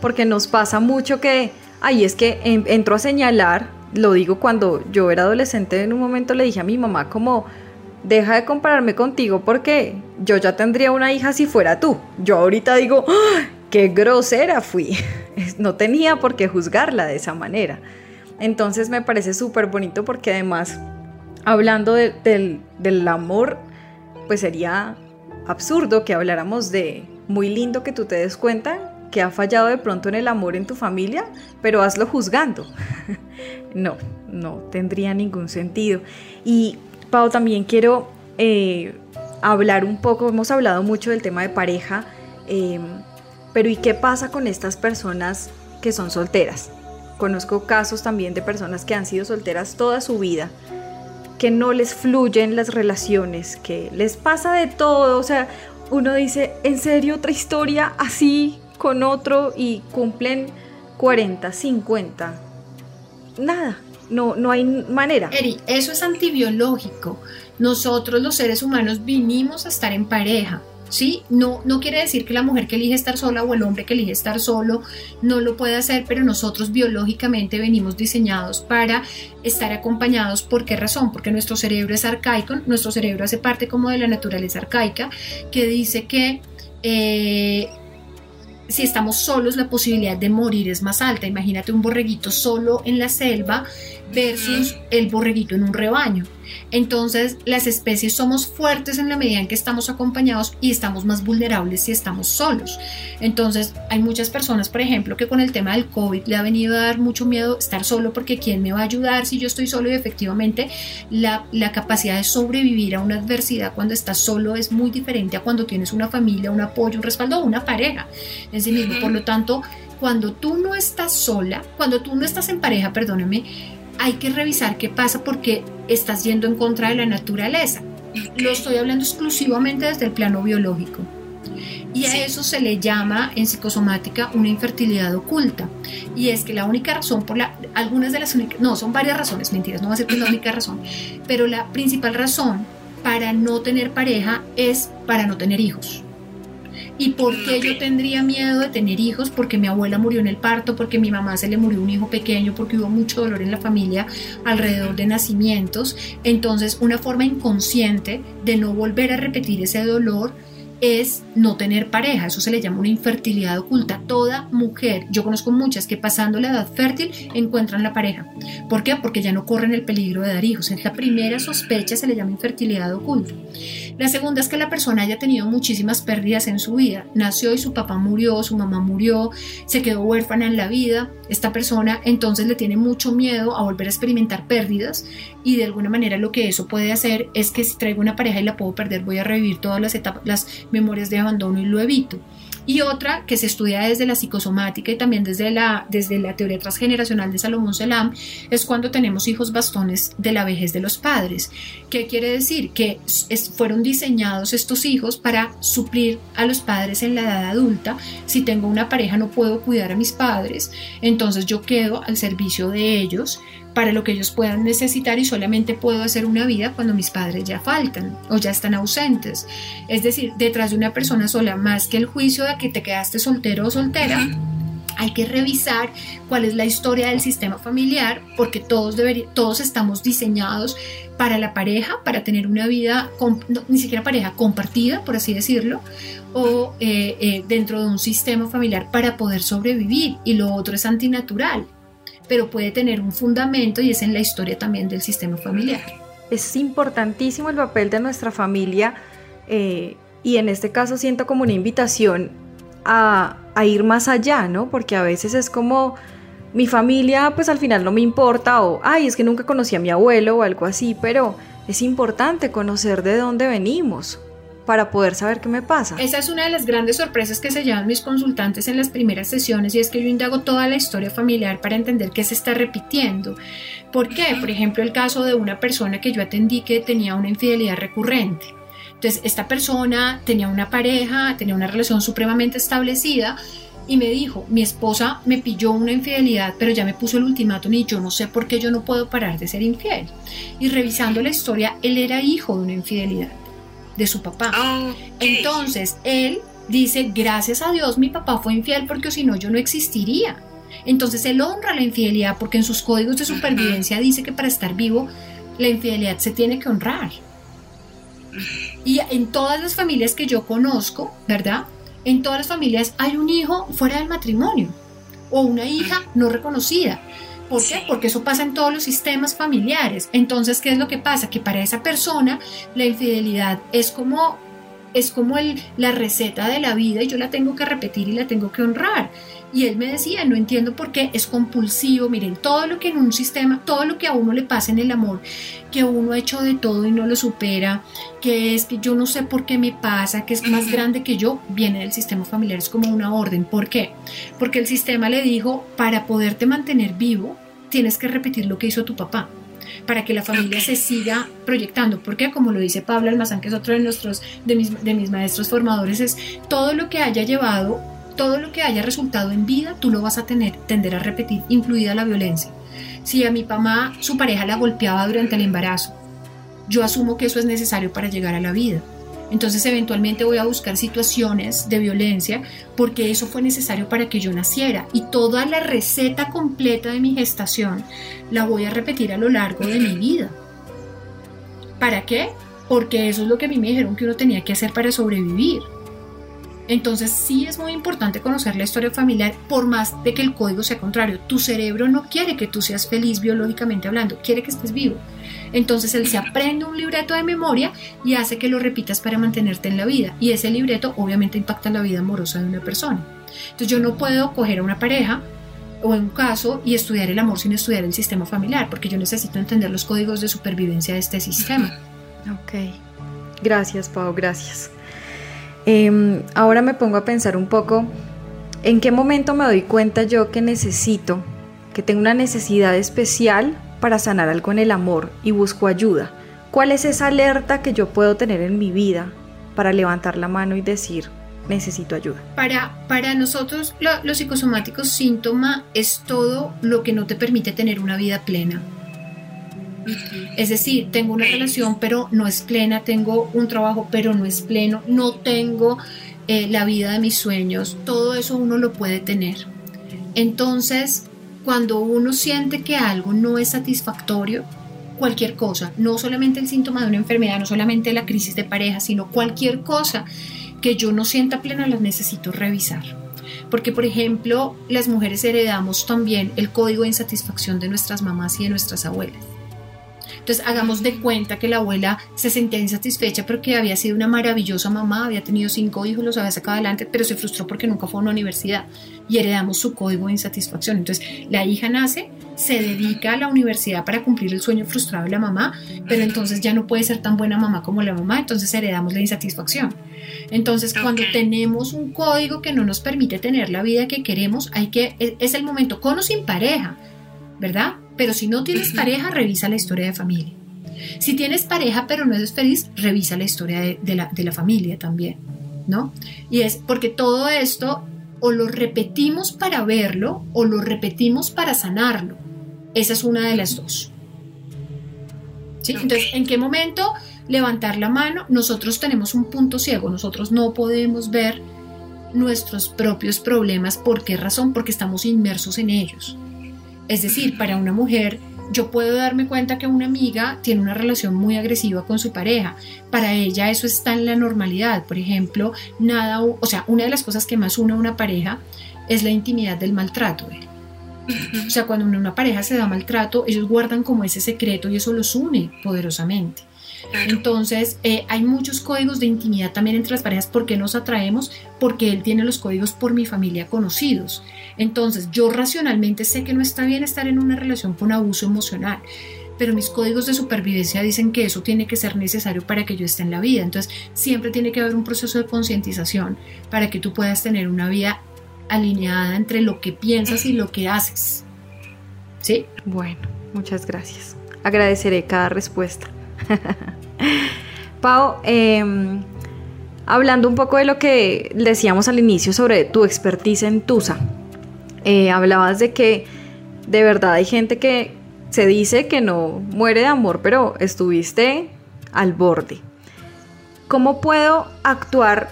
Porque nos pasa mucho que Ay, es que entro a señalar, lo digo cuando yo era adolescente, en un momento le dije a mi mamá como, deja de compararme contigo porque yo ya tendría una hija si fuera tú. Yo ahorita digo, ¡Ah! qué grosera fui. *laughs* No tenía por qué juzgarla de esa manera. Entonces me parece súper bonito porque además, hablando del, del amor, pues sería absurdo que habláramos de muy lindo que tú te des cuenta que ha fallado de pronto en el amor en tu familia, pero hazlo juzgando. *laughs* no, no tendría ningún sentido. Y Pau, también quiero eh, hablar un poco, hemos hablado mucho del tema de pareja, em, pero ¿y qué pasa con estas personas que son solteras? Conozco casos también de personas que han sido solteras toda su vida, que no les fluyen las relaciones, que les pasa de todo, o sea, uno dice, ¿en serio otra historia así? Con otro y cumplen 40, 50. Nada, no, no hay manera.
Eri, eso es antibiológico. Nosotros los seres humanos vinimos a estar en pareja. ¿sí? No, no quiere decir que la mujer que elige estar sola o el hombre que elige estar solo no lo puede hacer, pero nosotros biológicamente venimos diseñados para estar acompañados. ¿Por qué razón? Porque nuestro cerebro es arcaico, nuestro cerebro hace parte como de la naturaleza arcaica, que dice que... Eh, si estamos solos, la posibilidad de morir es más alta. Imagínate un borreguito solo en la selva versus el borreguito en un rebaño. Entonces, las especies somos fuertes en la medida en que estamos acompañados y estamos más vulnerables si estamos solos. Entonces, hay muchas personas, por ejemplo, que con el tema del COVID le ha venido a dar mucho miedo estar solo porque ¿quién me va a ayudar si yo estoy solo? Y efectivamente, la, la capacidad de sobrevivir a una adversidad cuando estás solo es muy diferente a cuando tienes una familia, un apoyo, un respaldo o una pareja en sí mismo. Por lo tanto, cuando tú no estás sola, cuando tú no estás en pareja, perdóname, hay que revisar qué pasa porque estás yendo en contra de la naturaleza. Lo estoy hablando exclusivamente desde el plano biológico. Y a eso se le llama en psicosomática una infertilidad oculta. Y es que la única razón por la, algunas de las únicas, no, son varias razones, mentiras, no va a ser que la única razón, pero la principal razón para no tener pareja es para no tener hijos. ¿Y por qué yo tendría miedo de tener hijos? Porque mi abuela murió en el parto, porque mi mamá se le murió un hijo pequeño, porque hubo mucho dolor en la familia alrededor de nacimientos. Entonces, una forma inconsciente de no volver a repetir ese dolor es no tener pareja, eso se le llama una infertilidad oculta. Toda mujer, yo conozco muchas que pasando la edad fértil encuentran la pareja. ¿Por qué? Porque ya no corren el peligro de dar hijos. Es la primera sospecha, se le llama infertilidad oculta. La segunda es que la persona haya tenido muchísimas pérdidas en su vida. Nació y su papá murió, su mamá murió, se quedó huérfana en la vida. Esta persona entonces le tiene mucho miedo a volver a experimentar pérdidas y de alguna manera lo que eso puede hacer es que si traigo una pareja y la puedo perder, voy a revivir todas las etapas, las memorias de abandono y lo evito. Y otra que se estudia desde la psicosomática y también desde la, desde la teoría transgeneracional de Salomón Selam es cuando tenemos hijos bastones de la vejez de los padres. ¿Qué quiere decir? Que fueron diseñados estos hijos para suplir a los padres en la edad adulta. Si tengo una pareja no puedo cuidar a mis padres, entonces yo quedo al servicio de ellos para lo que ellos puedan necesitar y solamente puedo hacer una vida cuando mis padres ya faltan o ya están ausentes. Es decir, detrás de una persona sola, más que el juicio de que te quedaste soltero o soltera, hay que revisar cuál es la historia del sistema familiar, porque todos, todos estamos diseñados para la pareja, para tener una vida, ni siquiera pareja, compartida, por así decirlo, o eh, eh, dentro de un sistema familiar para poder sobrevivir. Y lo otro es antinatural pero puede tener un fundamento y es en la historia también del sistema familiar.
es importantísimo el papel de nuestra familia eh, y en este caso siento como una invitación a, a ir más allá, ¿no? Porque a veces es como mi familia pues al final no me importa o, ay, es que nunca conocí a mi abuelo o algo así, pero es importante conocer de dónde venimos para poder saber qué me pasa.
Esa es una de las grandes sorpresas que se llevan mis consultantes en las primeras sesiones y es que yo indago toda la historia familiar para entender qué se está repitiendo. ¿Por qué? Por ejemplo, el caso de una persona que yo atendí que tenía una infidelidad recurrente. Entonces, esta persona tenía una pareja, tenía una relación supremamente establecida y me dijo, mi esposa me pilló una infidelidad, pero ya me puso el ultimátum y yo no sé por qué yo no puedo parar de ser infiel. Y revisando la historia, él era hijo de una infidelidad de su papá. Ah, Entonces, él dice, gracias a Dios mi papá fue infiel porque si no yo no existiría. Entonces él honra la infidelidad porque en sus códigos de supervivencia dice que para estar vivo la infidelidad se tiene que honrar. Y en todas las familias que yo conozco, ¿verdad? En todas las familias hay un hijo fuera del matrimonio o una hija no reconocida. ¿Por qué? Porque eso pasa en todos los sistemas familiares. Entonces, ¿qué es lo que pasa? Que para esa persona la infidelidad es como es como el, la receta de la vida y yo la tengo que repetir y la tengo que honrar. Y él me decía, no entiendo por qué es compulsivo. Miren, todo lo que en un sistema, todo lo que a uno le pasa en el amor, que uno ha hecho de todo y no lo supera, que es que yo no sé por qué me pasa, que es más grande que yo, viene del sistema familiar, es como una orden. ¿Por qué? Porque el sistema le dijo, para poderte mantener vivo, tienes que repetir lo que hizo tu papá para que la familia se siga proyectando, porque como lo dice Pablo Almazán, que es otro de nuestros de mis, de mis maestros formadores, es todo lo que haya llevado, todo lo que haya resultado en vida, tú lo vas a tener, tender a repetir, incluida la violencia. Si a mi mamá su pareja la golpeaba durante el embarazo, yo asumo que eso es necesario para llegar a la vida. Entonces eventualmente voy a buscar situaciones de violencia porque eso fue necesario para que yo naciera y toda la receta completa de mi gestación la voy a repetir a lo largo de mi vida. ¿Para qué? Porque eso es lo que a mí me dijeron que uno tenía que hacer para sobrevivir. Entonces sí es muy importante conocer la historia familiar por más de que el código sea contrario. Tu cerebro no quiere que tú seas feliz biológicamente hablando, quiere que estés vivo. Entonces él se aprende un libreto de memoria y hace que lo repitas para mantenerte en la vida. Y ese libreto obviamente impacta la vida amorosa de una persona. Entonces yo no puedo coger a una pareja o en un caso y estudiar el amor sin estudiar el sistema familiar, porque yo necesito entender los códigos de supervivencia de este sistema.
Ok. Gracias, Pau, gracias. Em, ahora me pongo a pensar un poco en qué momento me doy cuenta yo que necesito, que tengo una necesidad especial para sanar algo en el amor y busco ayuda. ¿Cuál es esa alerta que yo puedo tener en mi vida para levantar la mano y decir, necesito ayuda?
Para, para nosotros los psicosomáticos síntoma es todo lo que no te permite tener una vida plena. Es decir, tengo una relación pero no es plena, tengo un trabajo pero no es pleno, no tengo eh, la vida de mis sueños, todo eso uno lo puede tener. Entonces, cuando uno siente que algo no es satisfactorio, cualquier cosa, no solamente el síntoma de una enfermedad, no solamente la crisis de pareja, sino cualquier cosa que yo no sienta plena, la necesito revisar. Porque, por ejemplo, las mujeres heredamos también el código de insatisfacción de nuestras mamás y de nuestras abuelas. Entonces hagamos de cuenta que la abuela se sentía insatisfecha porque había sido una maravillosa mamá, había tenido cinco hijos, los había sacado adelante, pero se frustró porque nunca fue a una universidad y heredamos su código de insatisfacción. Entonces la hija nace, se dedica a la universidad para cumplir el sueño frustrado de la mamá, pero entonces ya no puede ser tan buena mamá como la mamá, entonces heredamos la insatisfacción. Entonces, cuando tenemos un código que no nos permite tener la vida que queremos, hay que es el momento con o sin pareja, ¿verdad? Pero si no tienes pareja, revisa la historia de familia. Si tienes pareja pero no eres feliz, revisa la historia de, la, de la familia también, ¿no? Y es porque todo esto o lo repetimos para verlo o lo repetimos para sanarlo. Esa es una de las dos. ¿Sí? Entonces, ¿en qué momento levantar la mano? Nosotros tenemos un punto ciego, nosotros no podemos ver nuestros propios problemas. ¿Por qué razón? Porque estamos inmersos en ellos. Es decir, para una mujer, yo puedo darme cuenta que una amiga tiene una relación muy agresiva con su pareja. Para ella eso está en la normalidad. Por ejemplo, nada, o sea, una de las cosas que más une a una pareja es la intimidad del maltrato. O sea, cuando una pareja se da maltrato, ellos guardan como ese secreto y eso los une poderosamente. Entonces, eh, hay muchos códigos de intimidad también entre las parejas. ¿Por qué nos atraemos? Porque él tiene los códigos por mi familia conocidos. Entonces, yo racionalmente sé que no está bien estar en una relación con abuso emocional, pero mis códigos de supervivencia dicen que eso tiene que ser necesario para que yo esté en la vida. Entonces, siempre tiene que haber un proceso de concientización para que tú puedas tener una vida alineada entre lo que piensas y lo que haces. ¿Sí?
Bueno, muchas gracias. Agradeceré cada respuesta. *laughs* Pau, em, hablando un poco de lo que decíamos al inicio sobre tu expertise en Tusa, eh, hablabas de que de verdad hay gente que se dice que no muere de amor, pero estuviste al borde. ¿Cómo puedo actuar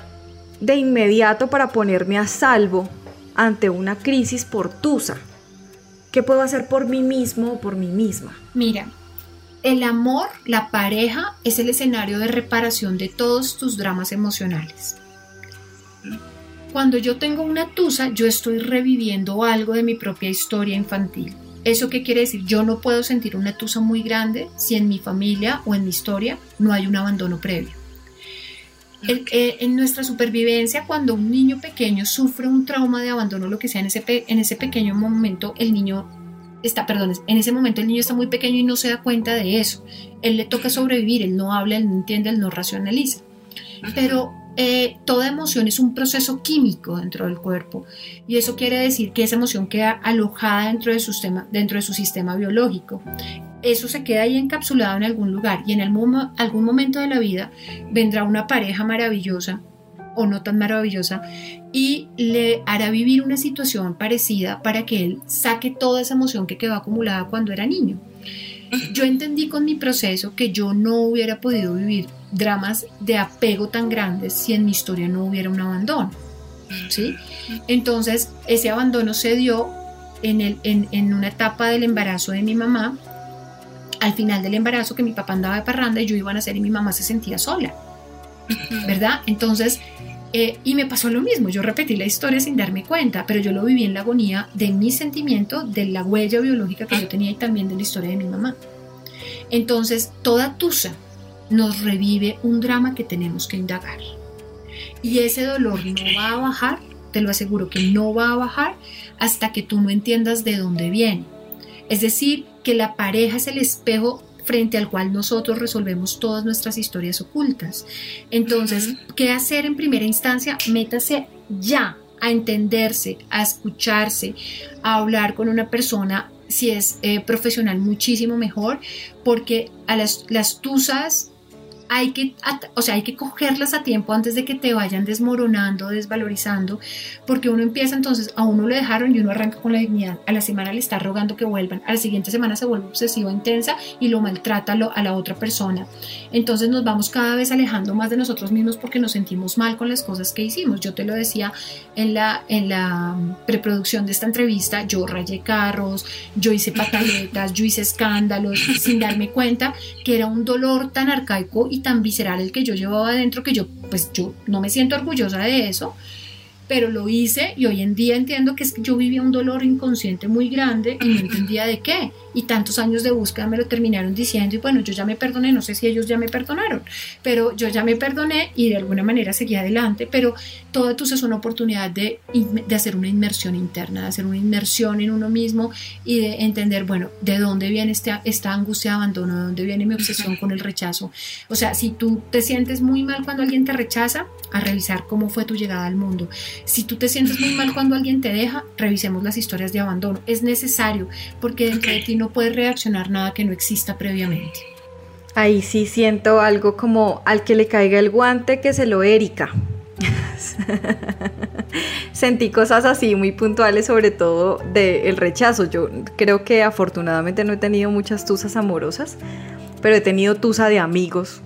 de inmediato para ponerme a salvo ante una crisis por Tusa? ¿Qué puedo hacer por mí mismo o por mí misma?
Mira, el amor, la pareja, es el escenario de reparación de todos tus dramas emocionales. Cuando yo tengo una tusa, yo estoy reviviendo algo de mi propia historia infantil. ¿Eso qué quiere decir? Yo no puedo sentir una tusa muy grande si en mi familia o en mi historia no hay un abandono previo. Eh, en nuestra supervivencia, cuando un niño pequeño sufre un trauma de abandono, lo que sea, en ese, en ese pequeño momento, el niño está, perdón, en ese momento el niño está muy pequeño y no se da cuenta de eso. Él le toca sobrevivir, él no habla, él no entiende, él no racionaliza. Pero eh, toda emoción es un proceso químico dentro del cuerpo y eso quiere decir que esa emoción queda alojada dentro de su sistema, dentro de su sistema biológico. Eso se queda ahí encapsulado en algún lugar y en algún momento de la vida vendrá una pareja maravillosa o no tan maravillosa y le hará vivir una situación parecida para que él saque toda esa emoción que quedó acumulada cuando era niño. Yo entendí con mi proceso que yo no hubiera podido vivir dramas de apego tan grandes si en mi historia no hubiera un abandono. ¿sí? Entonces, ese abandono se dio en, el, en, en una etapa del embarazo de mi mamá, al final del embarazo que mi papá andaba de parranda y yo iba a nacer y mi mamá se sentía sola. ¿Verdad? Entonces, eh, y me pasó lo mismo, yo repetí la historia sin darme cuenta, pero yo lo viví en la agonía de mi sentimiento, de la huella biológica que yo tenía y también de la historia de mi mamá. Entonces, toda tusa nos revive un drama que tenemos que indagar. Y ese dolor no va a bajar, te lo aseguro que no va a bajar hasta que tú no entiendas de dónde viene. Es decir, que la pareja es el espejo frente al cual nosotros resolvemos todas nuestras historias ocultas. Entonces, ¿qué hacer en primera instancia? Métase ya a entenderse, a escucharse, a hablar con una persona si es eh, profesional muchísimo mejor, porque a las, las tusas hay que, o sea, hay que cogerlas a tiempo antes de que te vayan desmoronando, desvalorizando, porque uno empieza entonces, a uno le dejaron y uno arranca con la dignidad, a la semana le está rogando que vuelvan, a la siguiente semana se vuelve obsesiva, intensa y lo maltrata a la otra persona. Entonces nos vamos cada vez alejando más de nosotros mismos porque nos sentimos mal con las cosas que hicimos. Yo te lo decía en la, en la preproducción de esta entrevista, yo rayé carros, yo hice *laughs* pataletas, yo hice escándalos sin darme cuenta que era un dolor tan arcaico y tan visceral el que yo llevaba adentro que yo, pues yo no me siento orgullosa de eso, pero lo hice y hoy en día entiendo que es que yo vivía un dolor inconsciente muy grande y no entendía de qué y tantos años de búsqueda me lo terminaron diciendo y bueno, yo ya me perdoné, no sé si ellos ya me perdonaron, pero yo ya me perdoné y de alguna manera seguí adelante, pero todo esto es una oportunidad de, de hacer una inmersión interna, de hacer una inmersión en uno mismo y de entender, bueno, de dónde viene este, esta angustia de abandono, de dónde viene mi obsesión con el rechazo. O sea, si tú te sientes muy mal cuando alguien te rechaza, a revisar cómo fue tu llegada al mundo. Si tú te sientes muy mal cuando alguien te deja, revisemos las historias de abandono. Es necesario porque dentro de ti no no puede reaccionar nada que no exista previamente.
Ahí sí siento algo como al que le caiga el guante que se lo erica. *laughs* Sentí cosas así muy puntuales, sobre todo del rechazo. Yo creo que afortunadamente no he tenido muchas tusas amorosas, pero he tenido tusa de amigos,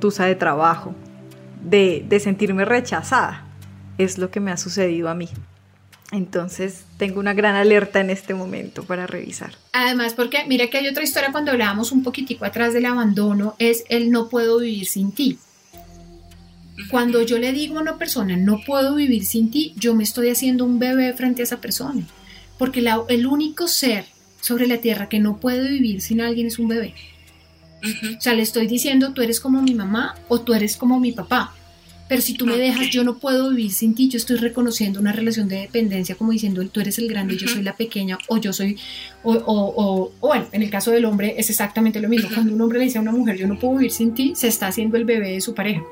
tusa de trabajo, de, de sentirme rechazada. Es lo que me ha sucedido a mí. Entonces tengo una gran alerta en este momento para revisar.
Además, porque mira que hay otra historia cuando hablábamos un poquitico atrás del abandono, es el no puedo vivir sin ti. Cuando yo le digo a una persona no puedo vivir sin ti, yo me estoy haciendo un bebé frente a esa persona. porque el único ser sobre la tierra que no puede vivir sin alguien es un bebé. O sea, le estoy diciendo, tú eres como mi mamá o tú eres como mi papá. Pero si tú me dejas, yo no puedo vivir sin ti. Yo estoy reconociendo una relación de dependencia, como diciendo, tú eres el grande, yo soy la pequeña, o yo soy, o, o, o, bueno, en el caso del hombre es exactamente lo mismo. Cuando un hombre le dice a una mujer, yo no puedo vivir sin ti, se está haciendo el bebé de su pareja.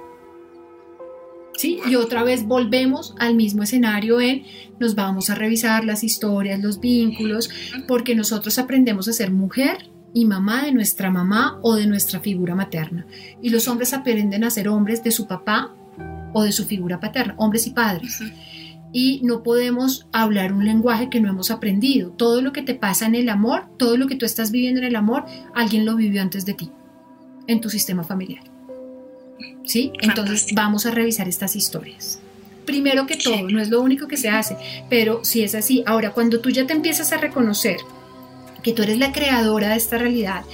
¿Sí? Y otra vez volvemos al mismo escenario en nos vamos a revisar las historias, los vínculos, porque nosotros aprendemos a ser mujer y mamá de nuestra mamá o de nuestra figura materna. Y los hombres aprenden a ser hombres de su papá o de su figura paterna, hombres y padres. Y no podemos hablar un lenguaje que no hemos aprendido. Todo lo que te pasa en el amor, todo lo que tú estás viviendo en el amor, alguien lo vivió antes de ti, en tu sistema familiar. ¿Sí? Entonces vamos a revisar estas historias. Primero que todo, no es lo único que se hace, pero si es así, ahora cuando tú ya te empiezas a reconocer que tú eres la creadora de esta realidad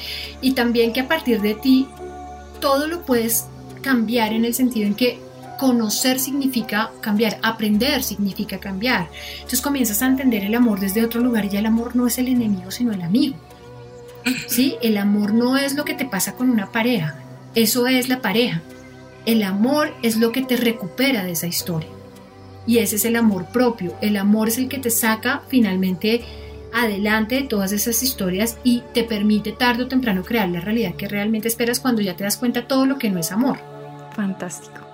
y también que a partir de ti todo lo puedes cambiar en el sentido en que conocer significa cambiar, aprender significa cambiar. Entonces comienzas a entender el amor desde otro lugar y ya el amor no es el enemigo, sino el amigo. ¿Sí? El amor no es lo que te pasa con una pareja, eso es la pareja. El amor es lo que te recupera de esa historia. Y ese es el amor propio. El amor es el que te saca finalmente adelante de todas esas historias y te permite tarde o temprano crear la realidad que realmente esperas cuando ya te das cuenta todo lo que no es amor.
Fantástico.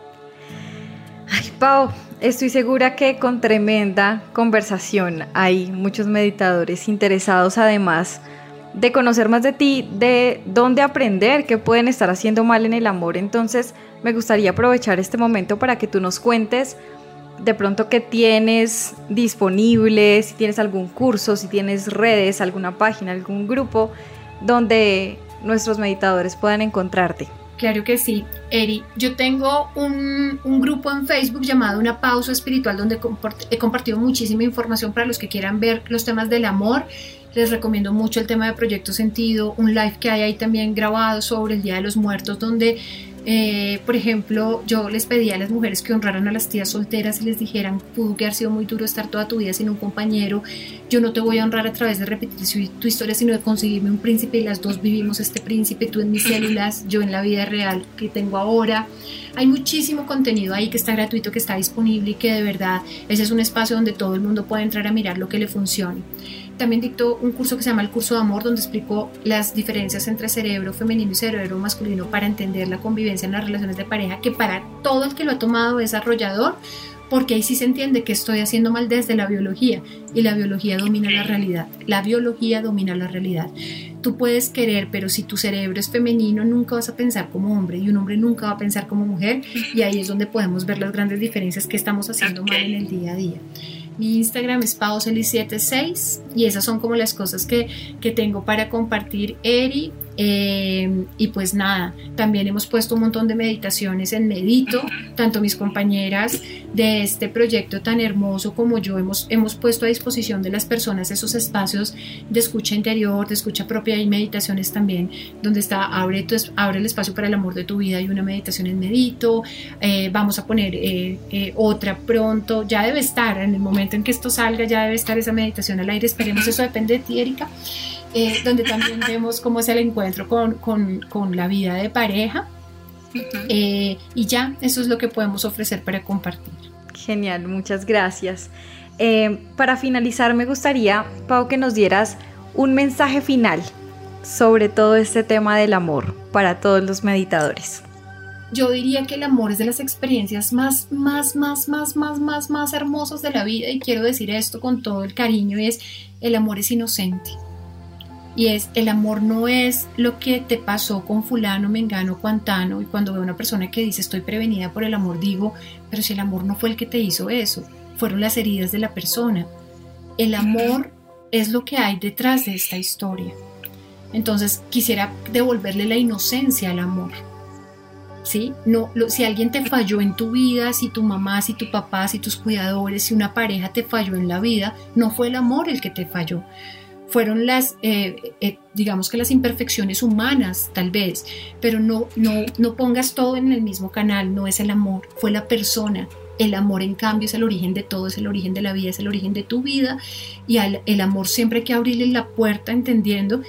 Ay, Pau, estoy segura que con tremenda conversación hay muchos meditadores interesados además de conocer más de ti, de dónde aprender, qué pueden estar haciendo mal en el amor. Entonces, me gustaría aprovechar este momento para que tú nos cuentes de pronto qué tienes disponible, si tienes algún curso, si tienes redes, alguna página, algún grupo donde nuestros meditadores puedan encontrarte.
Claro que sí, Eri. Yo tengo un, grupo en Facebook llamado Una Pausa Espiritual donde he compartido muchísima información para los que quieran ver los temas del amor. Les recomiendo mucho el tema de Proyecto Sentido, un live que hay ahí también grabado sobre el Día de los Muertos donde eh, por ejemplo, yo les pedía a las mujeres que honraran a las tías solteras y les dijeran, pudo que haber sido muy duro estar toda tu vida sin un compañero, yo no te voy a honrar a través de repetir tu historia, sino de conseguirme un príncipe y las dos vivimos este príncipe, tú en mis *laughs* células, yo en la vida real que tengo ahora. Hay muchísimo contenido ahí que está gratuito, que está disponible y que de verdad ese es un espacio donde todo el mundo puede entrar a mirar lo que le funcione también dictó un curso que se llama el curso de amor, donde explicó las diferencias entre cerebro femenino y cerebro masculino para entender la convivencia en las relaciones de pareja, que para todo el que lo ha tomado es arrollador, porque ahí sí se entiende que estoy haciendo mal desde la biología y la biología domina la realidad. La biología domina la realidad. Tú puedes querer, pero si tu cerebro es femenino, nunca vas a pensar como hombre y un hombre nunca va a pensar como mujer y ahí es donde podemos ver las grandes diferencias que estamos haciendo mal en el día a día. Mi Instagram es pauseli76 y esas son como las cosas que, que tengo para compartir, Eri. Eh, y pues nada, también hemos puesto un montón de meditaciones en Medito, tanto mis compañeras de este proyecto tan hermoso como yo hemos, hemos puesto a disposición de las personas esos espacios de escucha interior, de escucha propia y meditaciones también, donde está abre, tu, abre el espacio para el amor de tu vida y una meditación en Medito. Eh, vamos a poner eh, otra pronto, ya debe estar en el momento en que esto salga, ya debe estar esa meditación al aire, esperemos, eso depende de ti, Erika. Eh, donde también vemos cómo es el encuentro con, con, con la vida de pareja. Eh, y ya, eso es lo que podemos ofrecer para compartir.
Genial, muchas gracias. Eh, para finalizar, me gustaría, Pau, que nos dieras un mensaje final sobre todo este tema del amor para todos los meditadores.
Yo diría que el amor es de las experiencias más, más, más, más, más, más, más hermosas de la vida y quiero decir esto con todo el cariño y es el amor es inocente y es el amor no es lo que te pasó con fulano, mengano, cuantano y cuando veo una persona que dice estoy prevenida por el amor digo, pero si el amor no fue el que te hizo eso, fueron las heridas de la persona. El amor es lo que hay detrás de esta historia. Entonces quisiera devolverle la inocencia al amor. ¿Sí? No, si alguien te falló en tu vida, si tu mamá, si tu papá, si tus cuidadores, si una pareja te falló en la vida, no fue el amor el que te falló fueron las, eh, eh, digamos que las imperfecciones humanas, tal vez, pero no, no, no pongas todo en el mismo canal, no es el amor, fue la persona El amor, en cambio, es el origen de todo, es el origen de la vida, es el origen de tu vida. Y el amor siempre hay que abrirle la puerta entendiendo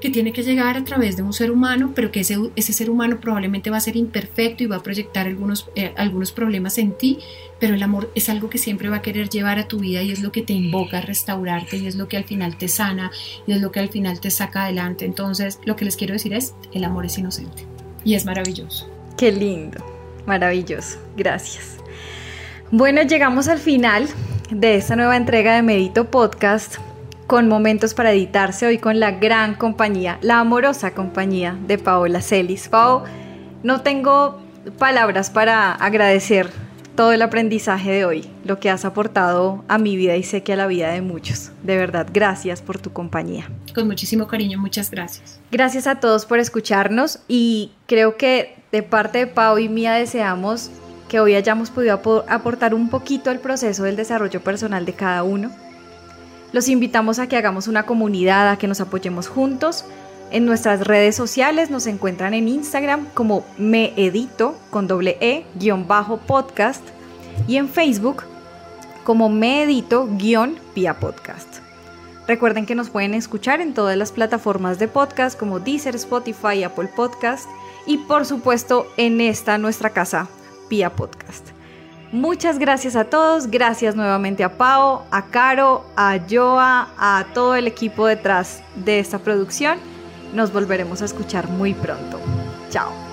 que tiene que llegar a través de un ser humano, pero que ese, ese ser humano probablemente va a ser imperfecto y va a proyectar algunos, eh, algunos problemas en ti, pero el amor es algo que siempre va a querer llevar a tu vida y es lo que te invoca a restaurarte y es lo que al final te sana y es lo que al final te saca adelante. Entonces, lo que les quiero decir es, el amor es inocente y es maravilloso.
Qué lindo, maravilloso, gracias. Bueno, llegamos al final de esta nueva entrega de Medito Podcast con momentos para editarse hoy con la gran compañía, la amorosa compañía de Paola Celis. Pao, no tengo palabras para agradecer todo el aprendizaje de hoy, lo que has aportado a mi vida y sé que a la vida de muchos. De verdad, gracias por tu compañía.
Con muchísimo cariño, muchas gracias.
Gracias a todos por escucharnos y creo que de parte de Pau y mía deseamos que hoy hayamos podido aportar un poquito al proceso del desarrollo personal de cada uno. Los invitamos a que hagamos una comunidad, a que nos apoyemos juntos. En nuestras redes sociales nos encuentran en Instagram como meedito con doble e guion bajo podcast y en Facebook como meedito guion vía podcast. Recuerden que nos pueden escuchar en todas las plataformas de podcast como Deezer, Spotify, Apple Podcast y por supuesto en esta nuestra casa Pia Podcast. Muchas gracias a todos, gracias nuevamente a Pau, a Caro, a Joa, a todo el equipo detrás de esta producción. Nos volveremos a escuchar muy pronto. Chao.